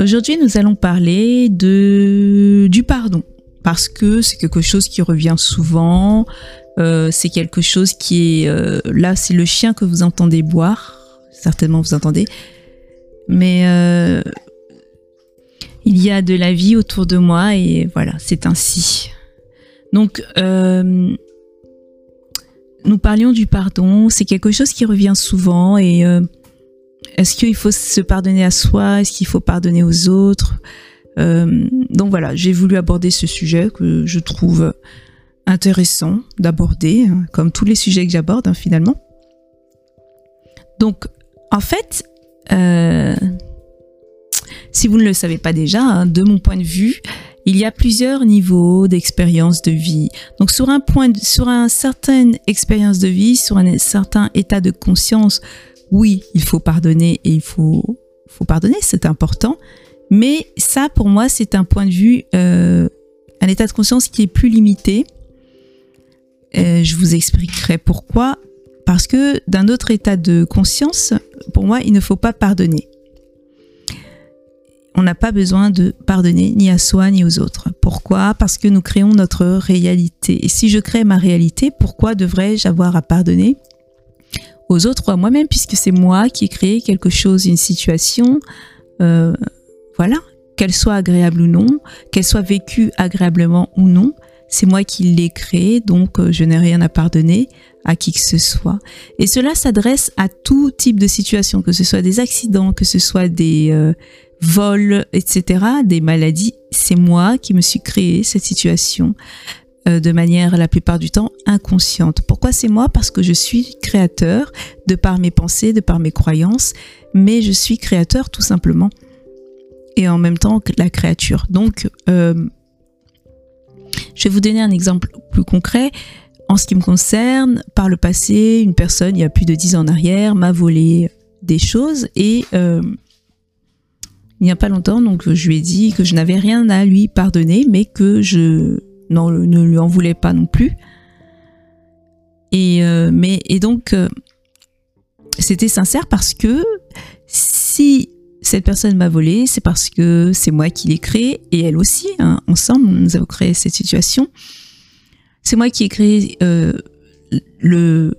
Aujourd'hui, nous allons parler de du pardon parce que c'est quelque chose qui revient souvent. Euh, c'est quelque chose qui est euh, là, c'est le chien que vous entendez boire. Certainement, vous entendez. Mais euh, il y a de la vie autour de moi et voilà, c'est ainsi. Donc, nous parlions du pardon. C'est quelque chose qui revient souvent et est-ce qu'il faut se pardonner à soi? Est-ce qu'il faut pardonner aux autres? Euh, Donc voilà, j'ai voulu aborder ce sujet que je trouve intéressant d'aborder, comme tous les sujets que j'aborde hein, finalement. Donc, en fait, euh, si vous ne le savez pas déjà, hein, de mon point de vue, il y a plusieurs niveaux d'expérience de vie. Donc sur un point, sur un certain expérience de vie, sur un certain état de conscience, oui, il faut pardonner et il faut, faut pardonner, c'est important. Mais ça, pour moi, c'est un point de vue, euh, un état de conscience qui est plus limité. Euh, je vous expliquerai pourquoi. Parce que d'un autre état de conscience, pour moi, il ne faut pas pardonner. Pas besoin de pardonner ni à soi ni aux autres. Pourquoi? Parce que nous créons notre réalité. Et si je crée ma réalité, pourquoi devrais-je avoir à pardonner aux autres ou à moi-même, puisque c'est moi qui ai créé quelque chose, une situation, euh, voilà, qu'elle soit agréable ou non, qu'elle soit vécue agréablement ou non, c'est moi qui l'ai créée, donc euh, je n'ai rien à pardonner à qui que ce soit. Et cela s'adresse à tout type de situation, que ce soit des accidents, que ce soit des euh, vols, etc., des maladies. C'est moi qui me suis créé cette situation. Euh, de manière la plupart du temps inconsciente. Pourquoi c'est moi? Parce que je suis créateur de par mes pensées, de par mes croyances, mais je suis créateur tout simplement. Et en même temps que la créature. Donc, euh, je vais vous donner un exemple plus concret. En ce qui me concerne, par le passé, une personne, il y a plus de dix ans en arrière, m'a volé des choses et euh, il n'y a pas longtemps, donc je lui ai dit que je n'avais rien à lui pardonner, mais que je non, ne lui en voulait pas non plus. Et, euh, mais, et donc, euh, c'était sincère parce que si cette personne m'a volé, c'est parce que c'est moi qui l'ai créé et elle aussi. Hein, ensemble, nous avons créé cette situation. C'est moi qui ai créé euh, le,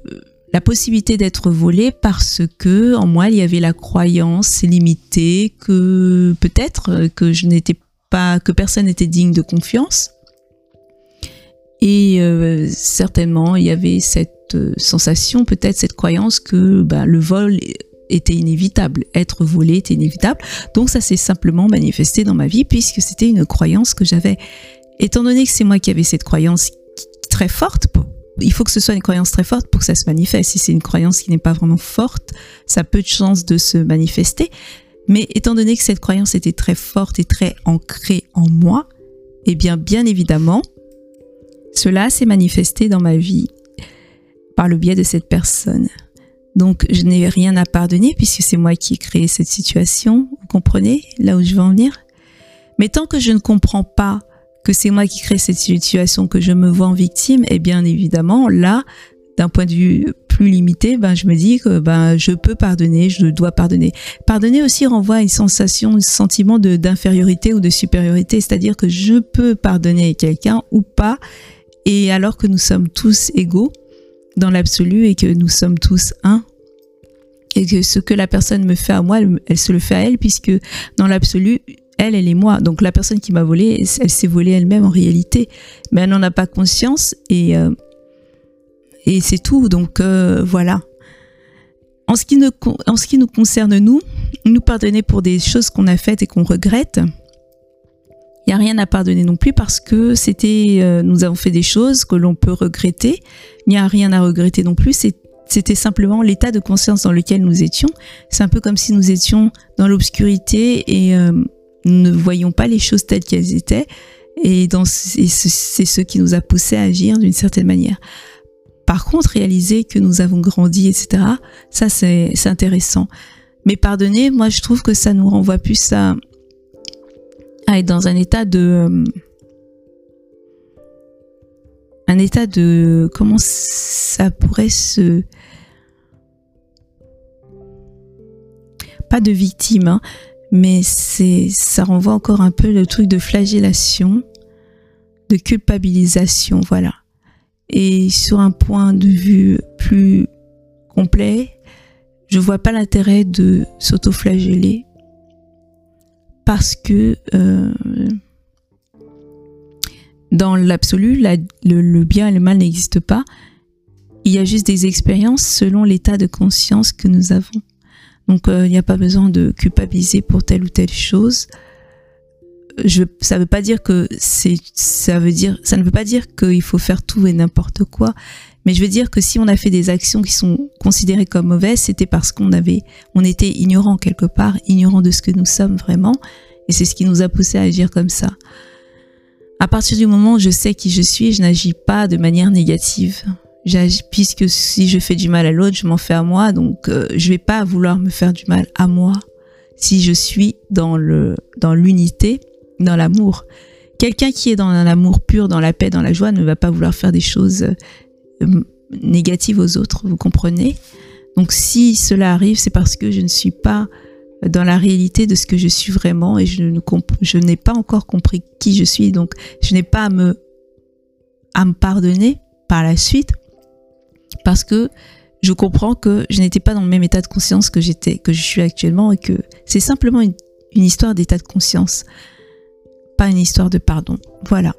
la possibilité d'être volé parce que en moi il y avait la croyance limitée que peut-être que je n'étais pas, que personne n'était digne de confiance et euh, certainement, il y avait cette euh, sensation, peut-être cette croyance que bah, le vol était inévitable, être volé était inévitable. Donc ça s'est simplement manifesté dans ma vie puisque c'était une croyance que j'avais. Étant donné que c'est moi qui avais cette croyance très forte, il faut que ce soit une croyance très forte pour que ça se manifeste. Si c'est une croyance qui n'est pas vraiment forte, ça a peu de chances de se manifester. Mais étant donné que cette croyance était très forte et très ancrée en moi, eh bien, bien évidemment, cela s'est manifesté dans ma vie par le biais de cette personne. Donc je n'ai rien à pardonner puisque c'est moi qui ai créé cette situation. Vous comprenez là où je veux en venir Mais tant que je ne comprends pas que c'est moi qui crée cette situation, que je me vois en victime, et eh bien évidemment là, d'un point de vue plus limité, ben je me dis que ben je peux pardonner, je dois pardonner. Pardonner aussi renvoie à une sensation, un sentiment de d'infériorité ou de supériorité, c'est-à-dire que je peux pardonner quelqu'un ou pas et alors que nous sommes tous égaux dans l'absolu et que nous sommes tous un, et que ce que la personne me fait à moi, elle, se le fait à elle, puisque dans l'absolu, elle, elle est moi. Donc la personne qui m'a volé, elle s'est volée elle-même en réalité, mais elle n'en a pas conscience et euh, et c'est tout. Donc euh, voilà. En ce, qui ne, en ce qui nous concerne nous, nous pardonner pour des choses qu'on a faites et qu'on regrette, il n'y a rien à pardonner non plus parce que c'était, euh, nous avons fait des choses que l'on peut regretter. Il n'y a rien à regretter non plus. C'était simplement l'état de conscience dans lequel nous étions. C'est un peu comme si nous étions dans l'obscurité et nous ne voyions pas les choses telles qu'elles étaient. Et, c'est ce qui nous a poussé à agir d'une certaine manière. Par contre, réaliser que nous avons grandi, etc., ça c'est intéressant. Mais pardonner, moi je trouve que ça nous renvoie plus à à être dans un état de euh, un état de comment ça pourrait se pas de victime, hein, mais c'est, ça renvoie encore un peu le truc de flagellation, de culpabilisation, voilà. Et sur un point de vue plus complet, je vois pas l'intérêt de s'auto-flageller parce que euh, dans l'absolu, le, bien et le mal n'existent pas. Il y a juste des expériences selon l'état de conscience que nous avons. Donc euh, il n'y a pas besoin de culpabiliser pour telle ou telle chose. Je, ça veut pas dire que ça veut dire, ça ne veut pas dire qu'il faut faire tout et n'importe quoi. Mais je veux dire que si on a fait des actions qui sont considérées comme mauvaises, c'était parce qu'on avait, on était ignorant quelque part, ignorant de ce que nous sommes vraiment. Et c'est ce qui nous a poussé à agir comme ça. À partir du moment où je sais qui je suis, je n'agis pas de manière négative. Puisque si je fais du mal à l'autre, je m'en fais à moi, donc euh, je vais pas vouloir me faire du mal à moi si je suis dans le dans l'unité, dans l'amour. Quelqu'un qui est dans l'amour pur, dans la paix, dans la joie, ne va pas vouloir faire des choses euh, négatives aux autres, vous comprenez? Donc si cela arrive, c'est parce que je ne suis pas dans la réalité de ce que je suis vraiment et je je n'ai pas encore compris qui je suis. Donc je n'ai pas à me à me pardonner par la suite parce que je comprends que je n'étais pas dans le même état de conscience que j'étais que je suis actuellement et que c'est simplement une, une histoire d'état de conscience pas une histoire de pardon. Voilà